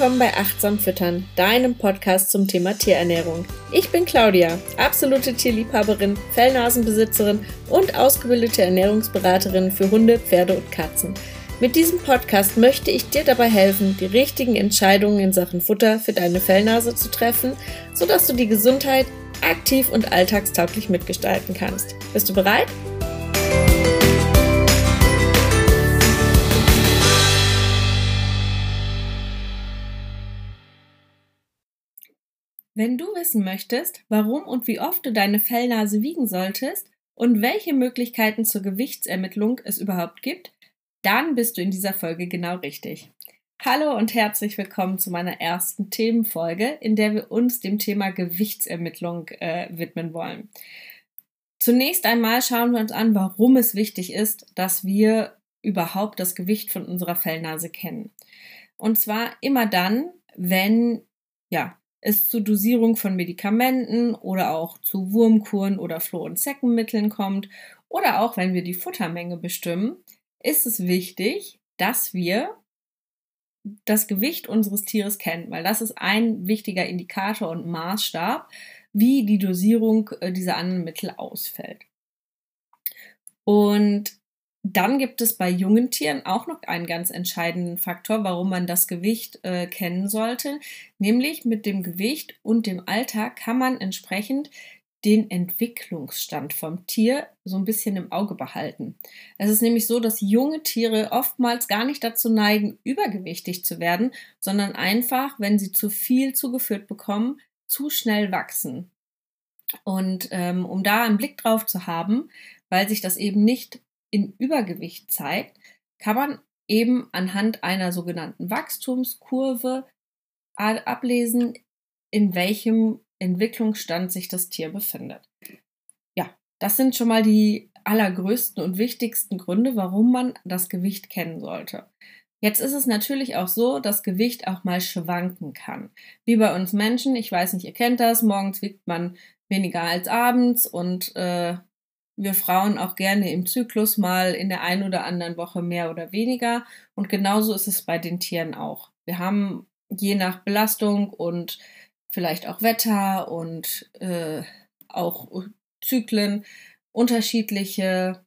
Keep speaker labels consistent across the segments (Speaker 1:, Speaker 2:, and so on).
Speaker 1: willkommen bei Achtsam Füttern, deinem Podcast zum Thema Tierernährung. Ich bin Claudia, absolute Tierliebhaberin, Fellnasenbesitzerin und ausgebildete Ernährungsberaterin für Hunde, Pferde und Katzen. Mit diesem Podcast möchte ich dir dabei helfen, die richtigen Entscheidungen in Sachen Futter für deine Fellnase zu treffen, sodass du die Gesundheit aktiv und alltagstauglich mitgestalten kannst. Bist du bereit? Wenn du wissen möchtest, warum und wie oft du deine Fellnase wiegen solltest und welche Möglichkeiten zur Gewichtsermittlung es überhaupt gibt, dann bist du in dieser Folge genau richtig. Hallo und herzlich willkommen zu meiner ersten Themenfolge, in der wir uns dem Thema Gewichtsermittlung äh, widmen wollen. Zunächst einmal schauen wir uns an, warum es wichtig ist, dass wir überhaupt das Gewicht von unserer Fellnase kennen. Und zwar immer dann, wenn ja, es zu Dosierung von Medikamenten oder auch zu Wurmkuren oder Floh- und Zeckenmitteln kommt oder auch wenn wir die Futtermenge bestimmen, ist es wichtig, dass wir das Gewicht unseres Tieres kennen, weil das ist ein wichtiger Indikator und Maßstab, wie die Dosierung äh, dieser anderen Mittel ausfällt. Und dann gibt es bei jungen Tieren auch noch einen ganz entscheidenden Faktor, warum man das Gewicht äh, kennen sollte. Nämlich mit dem Gewicht und dem Alter kann man entsprechend den Entwicklungsstand vom Tier so ein bisschen im Auge behalten. Es ist nämlich so, dass junge Tiere oftmals gar nicht dazu neigen, übergewichtig zu werden, sondern einfach, wenn sie zu viel zugeführt bekommen, zu schnell wachsen. Und ähm, um da einen Blick drauf zu haben, weil sich das eben nicht in Übergewicht zeigt, kann man eben anhand einer sogenannten Wachstumskurve ablesen, in welchem Entwicklungsstand sich das Tier befindet. Ja, das sind schon mal die allergrößten und wichtigsten Gründe, warum man das Gewicht kennen sollte. Jetzt ist es natürlich auch so, dass Gewicht auch mal schwanken kann. Wie bei uns Menschen, ich weiß nicht, ihr kennt das, morgens wiegt man weniger als abends und äh, wir Frauen auch gerne im Zyklus mal in der einen oder anderen Woche mehr oder weniger. Und genauso ist es bei den Tieren auch. Wir haben je nach Belastung und vielleicht auch Wetter und äh, auch Zyklen unterschiedliche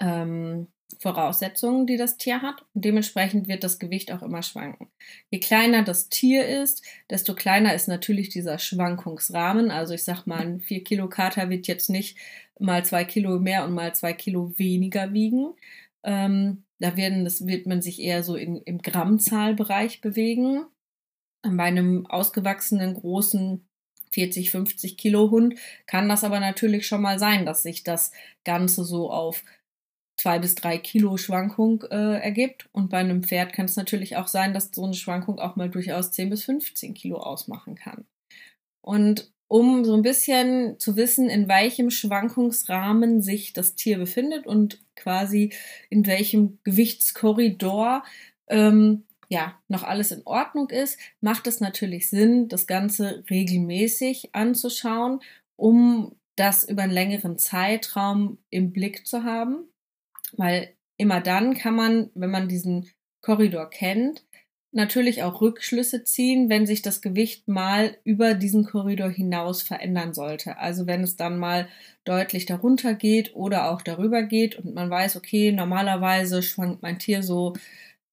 Speaker 1: ähm, Voraussetzungen, die das Tier hat. Und dementsprechend wird das Gewicht auch immer schwanken. Je kleiner das Tier ist, desto kleiner ist natürlich dieser Schwankungsrahmen. Also ich sag mal, ein 4 Kilo Kater wird jetzt nicht mal zwei Kilo mehr und mal zwei Kilo weniger wiegen. Ähm, da werden, das wird man sich eher so in, im Grammzahlbereich bewegen. Bei einem ausgewachsenen großen 40, 50 Kilo Hund kann das aber natürlich schon mal sein, dass sich das Ganze so auf zwei bis drei Kilo Schwankung äh, ergibt. Und bei einem Pferd kann es natürlich auch sein, dass so eine Schwankung auch mal durchaus 10 bis 15 Kilo ausmachen kann. Und um so ein bisschen zu wissen, in welchem Schwankungsrahmen sich das Tier befindet und quasi in welchem Gewichtskorridor ähm, ja noch alles in Ordnung ist, macht es natürlich Sinn, das Ganze regelmäßig anzuschauen, um das über einen längeren Zeitraum im Blick zu haben. Weil immer dann kann man, wenn man diesen Korridor kennt, natürlich auch Rückschlüsse ziehen, wenn sich das Gewicht mal über diesen Korridor hinaus verändern sollte. Also wenn es dann mal deutlich darunter geht oder auch darüber geht und man weiß, okay, normalerweise schwankt mein Tier so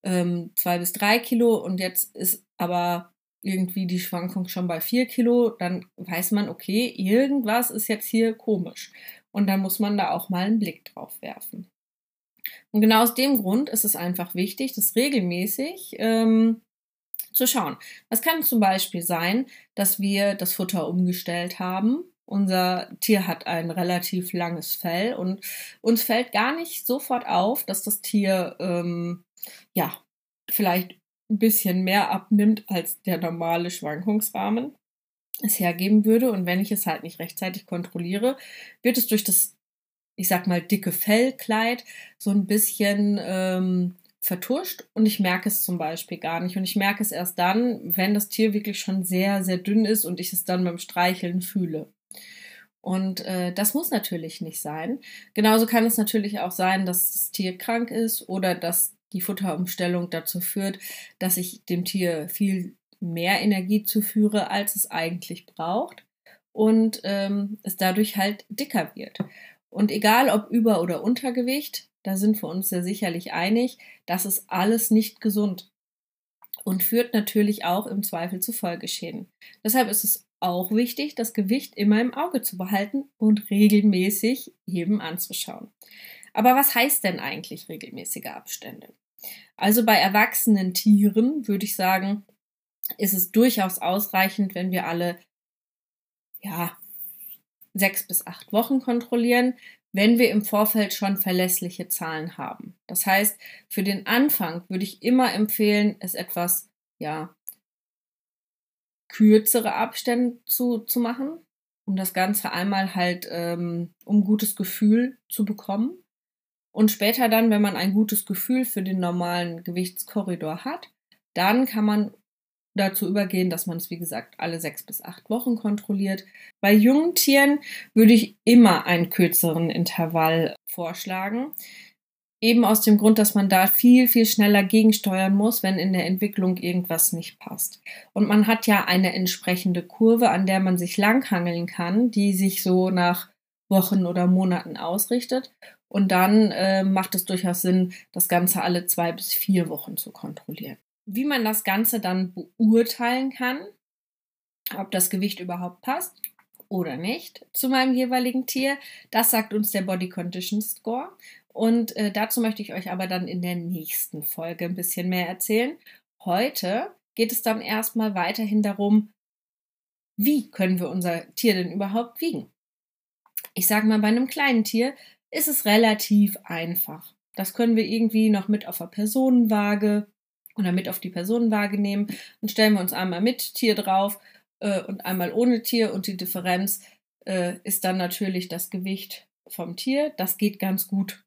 Speaker 1: ähm, zwei bis drei Kilo und jetzt ist aber irgendwie die Schwankung schon bei vier Kilo, dann weiß man, okay, irgendwas ist jetzt hier komisch. Und dann muss man da auch mal einen Blick drauf werfen. Und genau aus dem Grund ist es einfach wichtig, das regelmäßig ähm, zu schauen. Das kann zum Beispiel sein, dass wir das Futter umgestellt haben. Unser Tier hat ein relativ langes Fell und uns fällt gar nicht sofort auf, dass das Tier ähm, ja vielleicht ein bisschen mehr abnimmt als der normale Schwankungsrahmen es hergeben würde. Und wenn ich es halt nicht rechtzeitig kontrolliere, wird es durch das ich sag mal, dicke Fellkleid so ein bisschen ähm, vertuscht und ich merke es zum Beispiel gar nicht. Und ich merke es erst dann, wenn das Tier wirklich schon sehr, sehr dünn ist und ich es dann beim Streicheln fühle. Und äh, das muss natürlich nicht sein. Genauso kann es natürlich auch sein, dass das Tier krank ist oder dass die Futterumstellung dazu führt, dass ich dem Tier viel mehr Energie zuführe, als es eigentlich braucht und ähm, es dadurch halt dicker wird. Und egal ob Über- oder Untergewicht, da sind wir uns ja sicherlich einig, das ist alles nicht gesund und führt natürlich auch im Zweifel zu Folgeschäden. Deshalb ist es auch wichtig, das Gewicht immer im Auge zu behalten und regelmäßig jedem anzuschauen. Aber was heißt denn eigentlich regelmäßige Abstände? Also bei erwachsenen Tieren würde ich sagen, ist es durchaus ausreichend, wenn wir alle ja, sechs bis acht Wochen kontrollieren, wenn wir im Vorfeld schon verlässliche Zahlen haben. Das heißt, für den Anfang würde ich immer empfehlen, es etwas, ja, kürzere Abstände zu, zu machen, um das Ganze einmal halt, ähm, um gutes Gefühl zu bekommen. Und später dann, wenn man ein gutes Gefühl für den normalen Gewichtskorridor hat, dann kann man dazu übergehen, dass man es, wie gesagt, alle sechs bis acht Wochen kontrolliert. Bei jungen Tieren würde ich immer einen kürzeren Intervall vorschlagen. Eben aus dem Grund, dass man da viel, viel schneller gegensteuern muss, wenn in der Entwicklung irgendwas nicht passt. Und man hat ja eine entsprechende Kurve, an der man sich langhangeln kann, die sich so nach Wochen oder Monaten ausrichtet. Und dann äh, macht es durchaus Sinn, das Ganze alle zwei bis vier Wochen zu kontrollieren. Wie man das Ganze dann beurteilen kann, ob das Gewicht überhaupt passt oder nicht zu meinem jeweiligen Tier, das sagt uns der Body Condition Score. Und äh, dazu möchte ich euch aber dann in der nächsten Folge ein bisschen mehr erzählen. Heute geht es dann erstmal weiterhin darum, wie können wir unser Tier denn überhaupt wiegen? Ich sage mal, bei einem kleinen Tier ist es relativ einfach. Das können wir irgendwie noch mit auf der Personenwaage oder mit auf die Personenwaage nehmen. Dann stellen wir uns einmal mit Tier drauf äh, und einmal ohne Tier und die Differenz äh, ist dann natürlich das Gewicht vom Tier. Das geht ganz gut.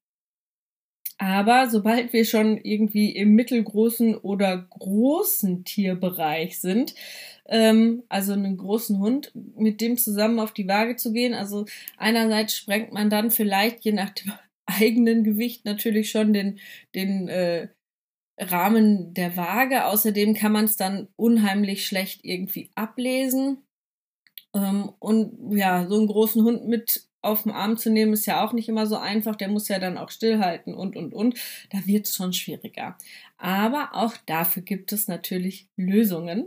Speaker 1: Aber sobald wir schon irgendwie im mittelgroßen oder großen Tierbereich sind, ähm, also einen großen Hund, mit dem zusammen auf die Waage zu gehen, also einerseits sprengt man dann vielleicht je nach dem eigenen Gewicht natürlich schon den, den äh, Rahmen der Waage. Außerdem kann man es dann unheimlich schlecht irgendwie ablesen. Ähm, und ja, so einen großen Hund mit auf den Arm zu nehmen, ist ja auch nicht immer so einfach. Der muss ja dann auch stillhalten und, und, und. Da wird es schon schwieriger. Aber auch dafür gibt es natürlich Lösungen.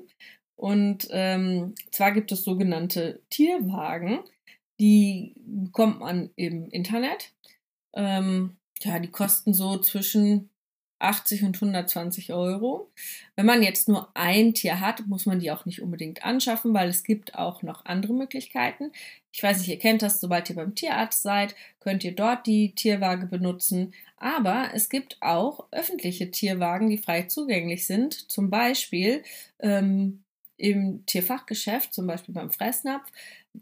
Speaker 1: Und ähm, zwar gibt es sogenannte Tierwagen. Die bekommt man im Internet. Ähm, ja, die kosten so zwischen 80 und 120 Euro. Wenn man jetzt nur ein Tier hat, muss man die auch nicht unbedingt anschaffen, weil es gibt auch noch andere Möglichkeiten. Ich weiß nicht, ihr kennt das, sobald ihr beim Tierarzt seid, könnt ihr dort die Tierwaage benutzen. Aber es gibt auch öffentliche Tierwagen, die frei zugänglich sind. Zum Beispiel ähm, im Tierfachgeschäft, zum Beispiel beim Fressnapf,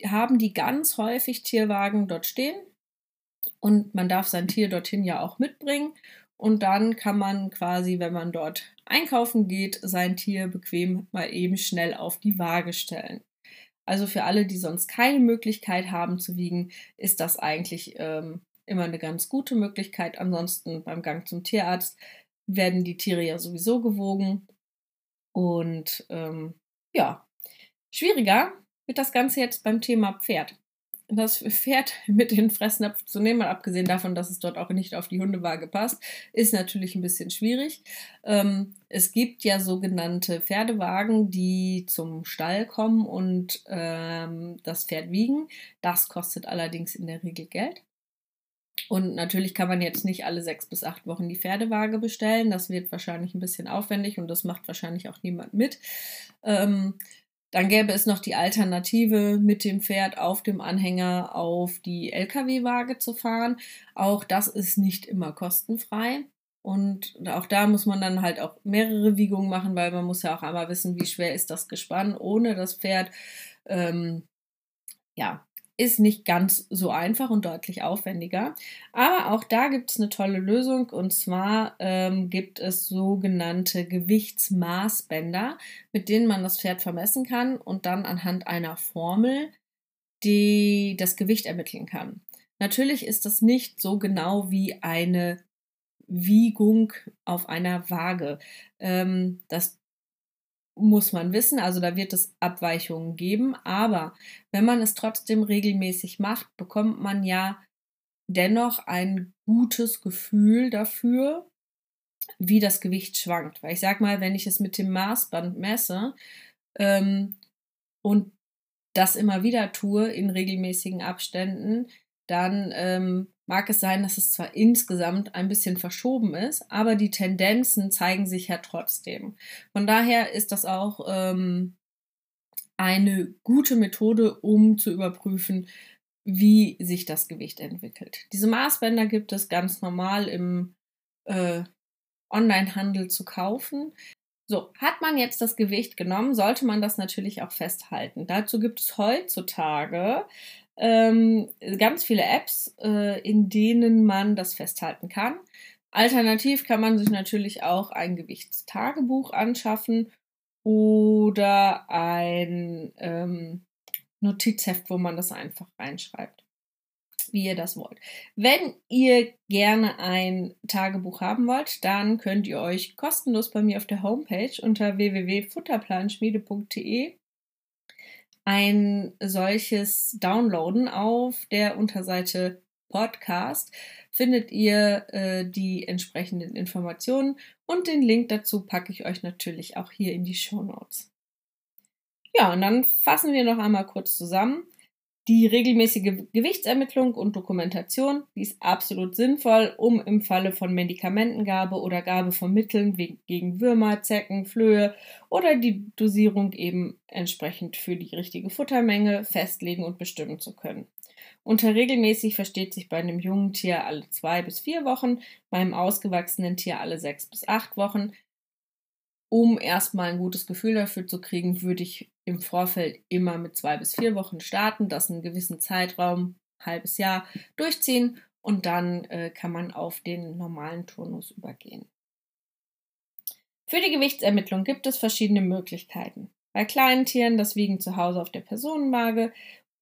Speaker 1: haben die ganz häufig Tierwagen dort stehen. Und man darf sein Tier dorthin ja auch mitbringen. Und dann kann man quasi, wenn man dort einkaufen geht, sein Tier bequem mal eben schnell auf die Waage stellen. Also für alle, die sonst keine Möglichkeit haben zu wiegen, ist das eigentlich ähm, immer eine ganz gute Möglichkeit. Ansonsten beim Gang zum Tierarzt werden die Tiere ja sowieso gewogen. Und ähm, ja, schwieriger wird das Ganze jetzt beim Thema Pferd das Pferd mit den Fressnapf zu nehmen, mal abgesehen davon, dass es dort auch nicht auf die Hundewaage passt, ist natürlich ein bisschen schwierig. Ähm, es gibt ja sogenannte Pferdewagen, die zum Stall kommen und ähm, das Pferd wiegen. Das kostet allerdings in der Regel Geld. Und natürlich kann man jetzt nicht alle sechs bis acht Wochen die Pferdewaage bestellen. Das wird wahrscheinlich ein bisschen aufwendig und das macht wahrscheinlich auch niemand mit. Ähm, dann gäbe es noch die Alternative, mit dem Pferd auf dem Anhänger auf die Lkw-Waage zu fahren. Auch das ist nicht immer kostenfrei. Und auch da muss man dann halt auch mehrere Wiegungen machen, weil man muss ja auch einmal wissen, wie schwer ist das Gespann ohne das Pferd. Ähm, ja, ist nicht ganz so einfach und deutlich aufwendiger. Aber auch da gibt es eine tolle Lösung und zwar ähm, gibt es sogenannte Gewichtsmaßbänder, mit denen man das Pferd vermessen kann und dann anhand einer Formel die das Gewicht ermitteln kann. Natürlich ist das nicht so genau wie eine Wiegung auf einer Waage. Ähm, das muss man wissen, also da wird es Abweichungen geben, aber wenn man es trotzdem regelmäßig macht, bekommt man ja dennoch ein gutes Gefühl dafür, wie das Gewicht schwankt. Weil ich sag mal, wenn ich es mit dem Maßband messe ähm, und das immer wieder tue in regelmäßigen Abständen, dann ähm, mag es sein, dass es zwar insgesamt ein bisschen verschoben ist, aber die Tendenzen zeigen sich ja trotzdem. Von daher ist das auch ähm, eine gute Methode, um zu überprüfen, wie sich das Gewicht entwickelt. Diese Maßbänder gibt es ganz normal im äh, Onlinehandel zu kaufen. So, hat man jetzt das Gewicht genommen, sollte man das natürlich auch festhalten. Dazu gibt es heutzutage ähm, ganz viele Apps, äh, in denen man das festhalten kann. Alternativ kann man sich natürlich auch ein Gewichtstagebuch anschaffen oder ein ähm, Notizheft, wo man das einfach reinschreibt, wie ihr das wollt. Wenn ihr gerne ein Tagebuch haben wollt, dann könnt ihr euch kostenlos bei mir auf der Homepage unter www.futterplanschmiede.de ein solches downloaden. Auf der Unterseite Podcast findet ihr äh, die entsprechenden Informationen und den Link dazu packe ich euch natürlich auch hier in die Show Notes. Ja, und dann fassen wir noch einmal kurz zusammen. Die regelmäßige Gewichtsermittlung und Dokumentation, die ist absolut sinnvoll, um im Falle von Medikamentengabe oder Gabe von Mitteln gegen Würmer, Zecken, Flöhe oder die Dosierung eben entsprechend für die richtige Futtermenge festlegen und bestimmen zu können. Unter regelmäßig versteht sich bei einem jungen Tier alle zwei bis vier Wochen, beim ausgewachsenen Tier alle sechs bis acht Wochen, um erstmal ein gutes Gefühl dafür zu kriegen, würde ich im Vorfeld immer mit zwei bis vier Wochen starten, das einen gewissen Zeitraum, halbes Jahr, durchziehen und dann äh, kann man auf den normalen Turnus übergehen. Für die Gewichtsermittlung gibt es verschiedene Möglichkeiten. Bei kleinen Tieren das Wiegen zu Hause auf der Personenwaage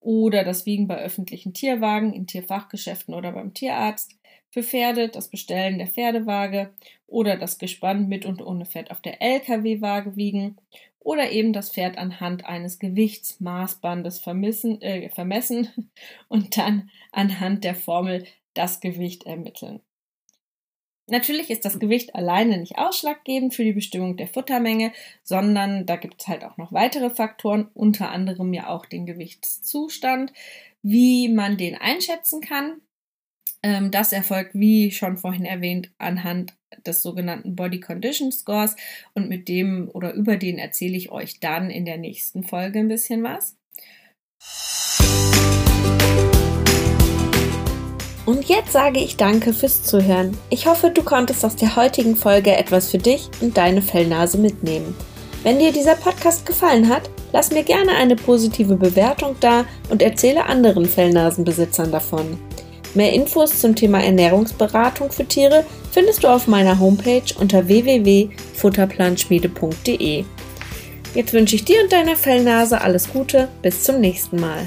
Speaker 1: oder das Wiegen bei öffentlichen Tierwagen, in Tierfachgeschäften oder beim Tierarzt. Für Pferde das Bestellen der Pferdewaage oder das Gespann mit und ohne Fett auf der LKW-Waage wiegen oder eben das Pferd anhand eines Gewichtsmaßbandes vermissen, äh, vermessen und dann anhand der Formel das Gewicht ermitteln. Natürlich ist das Gewicht alleine nicht ausschlaggebend für die Bestimmung der Futtermenge, sondern da gibt es halt auch noch weitere Faktoren, unter anderem ja auch den Gewichtszustand, wie man den einschätzen kann. Ähm, das erfolgt, wie schon vorhin erwähnt, anhand des sogenannten Body Condition Scores und mit dem oder über den erzähle ich euch dann in der nächsten Folge ein bisschen was.
Speaker 2: Und jetzt sage ich danke fürs Zuhören. Ich hoffe, du konntest aus der heutigen Folge etwas für dich und deine Fellnase mitnehmen. Wenn dir dieser Podcast gefallen hat, lass mir gerne eine positive Bewertung da und erzähle anderen Fellnasenbesitzern davon. Mehr Infos zum Thema Ernährungsberatung für Tiere findest du auf meiner Homepage unter www.futterplanschmiede.de. Jetzt wünsche ich dir und deiner Fellnase alles Gute, bis zum nächsten Mal.